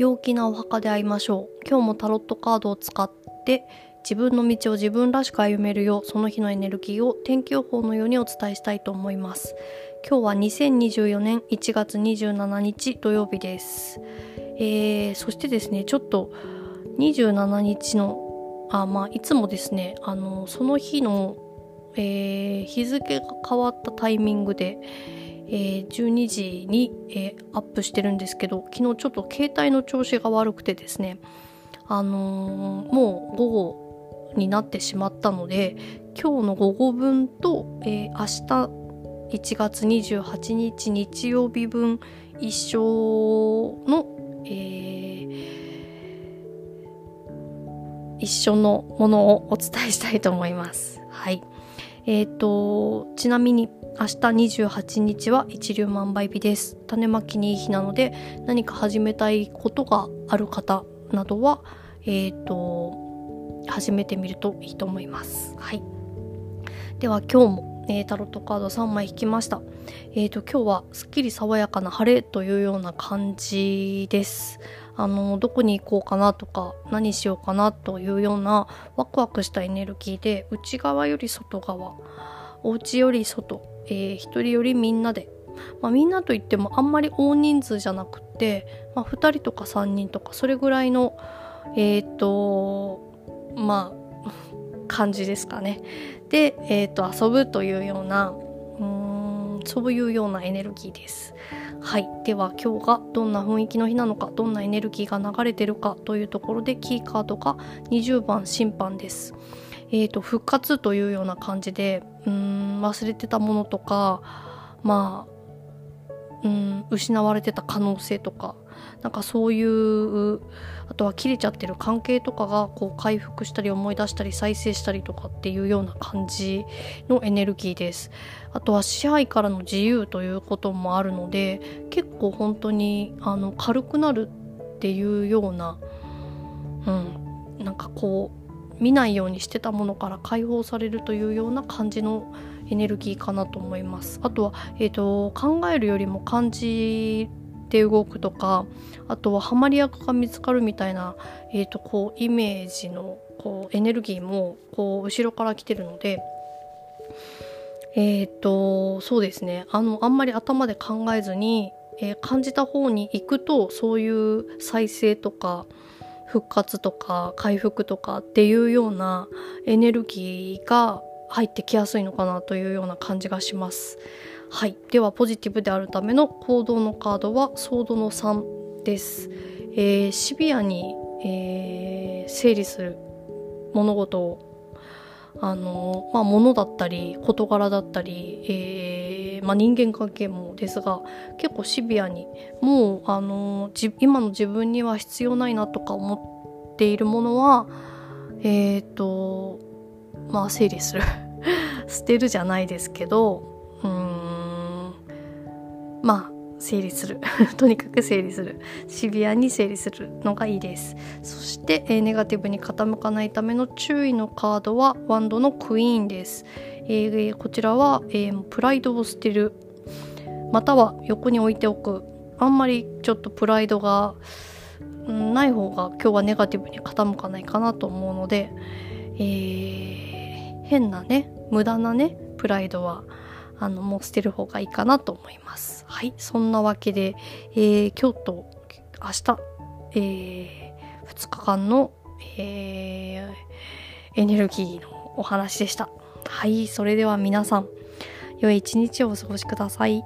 陽気なお墓で会いましょう。今日もタロットカードを使って自分の道を自分らしく歩めるようその日のエネルギーを天気予報のようにお伝えしたいと思います。今日は2024年1月27日土曜日です。えー、そしてですねちょっと27日のあまあいつもですねあのその日の、えー、日付が変わったタイミングでえー、12時に、えー、アップしてるんですけど昨日ちょっと携帯の調子が悪くてですねあのー、もう午後になってしまったので今日の午後分と、えー、明日1月28日日曜日分一緒の、えー、一緒のものをお伝えしたいと思います。はい。え、ー、と、ちなみに明日28日は一粒万倍日です。種まきにいい日なので何か始めたいことがある方などは、え、ー、と、始めてみるといいと思います。はい。では今日も、えー、タロットカード3枚引きました。え、ー、と、今日はすっきり爽やかな晴れというような感じです。あの、どこに行こうかなとか、何しようかなというようなワクワクしたエネルギーで、内側より外側、お家より外、えー、一人よりみんなで、まあ、みんなといってもあんまり大人数じゃなくって、まあ、2人とか3人とかそれぐらいのえっ、とまあ感じですかね。で、えーと、遊ぶというようなそういうようなエネルギーです。はい。では今日がどんな雰囲気の日なのか、どんなエネルギーが流れてるかというところでキーカードが20番審判です。えーと、復活というような感じでうん忘れてたものとかまあうん失われてた可能性とかなんかそういうあとは切れちゃってる関係とかがこう回復したり思い出したり再生したりとかっていうような感じのエネルギーです。あとは支配からの自由ということもあるので結構本当にあの軽くなるっていうような、うん、なんかこう見ないようにしてたものから解放されるというような感じのエネルギーかなと思います。あとは、えーと、考えるよりも感じて動くとかあとはハマり役が見つかるみたいな、えーと、こうイメージのこうエネルギーもこう後ろから来てるので。えっ、ー、とそうですねあのあんまり頭で考えずに、えー、感じた方に行くとそういう再生とか復活とか回復とかっていうようなエネルギーが入ってきやすいのかなというような感じがします。はい。では、ポジティブであるための行動のカードは、ソードの3です。えー、シビアに、えー、整理する物事を、あの、まあ、物だったり、事柄だったり、えー、まあ、人間関係もですが、結構シビアに、もう、あの、今の自分には必要ないなとか思っているものは、えっ、ー、と、まあ整理する。捨てるじゃないですけどうんまあ整理する。とにかく整理する。シビアに整理するのがいいです。そして、え、ネガティブに傾かないための注意のカードはワンドのクイーンです、えー、こちらは、えー、プライドを捨てる。または横に置いておく。あんまりちょっとプライドがない方が今日はネガティブに傾かないかなと思うので、えー変なね無駄なねプライドはあのもう捨てる方がいいかなと思います。はい。そんなわけで、えー、今日と明日、えー、2日間の、えー、エネルギーのお話でした。はい。それでは皆さん良い一日をお過ごしください。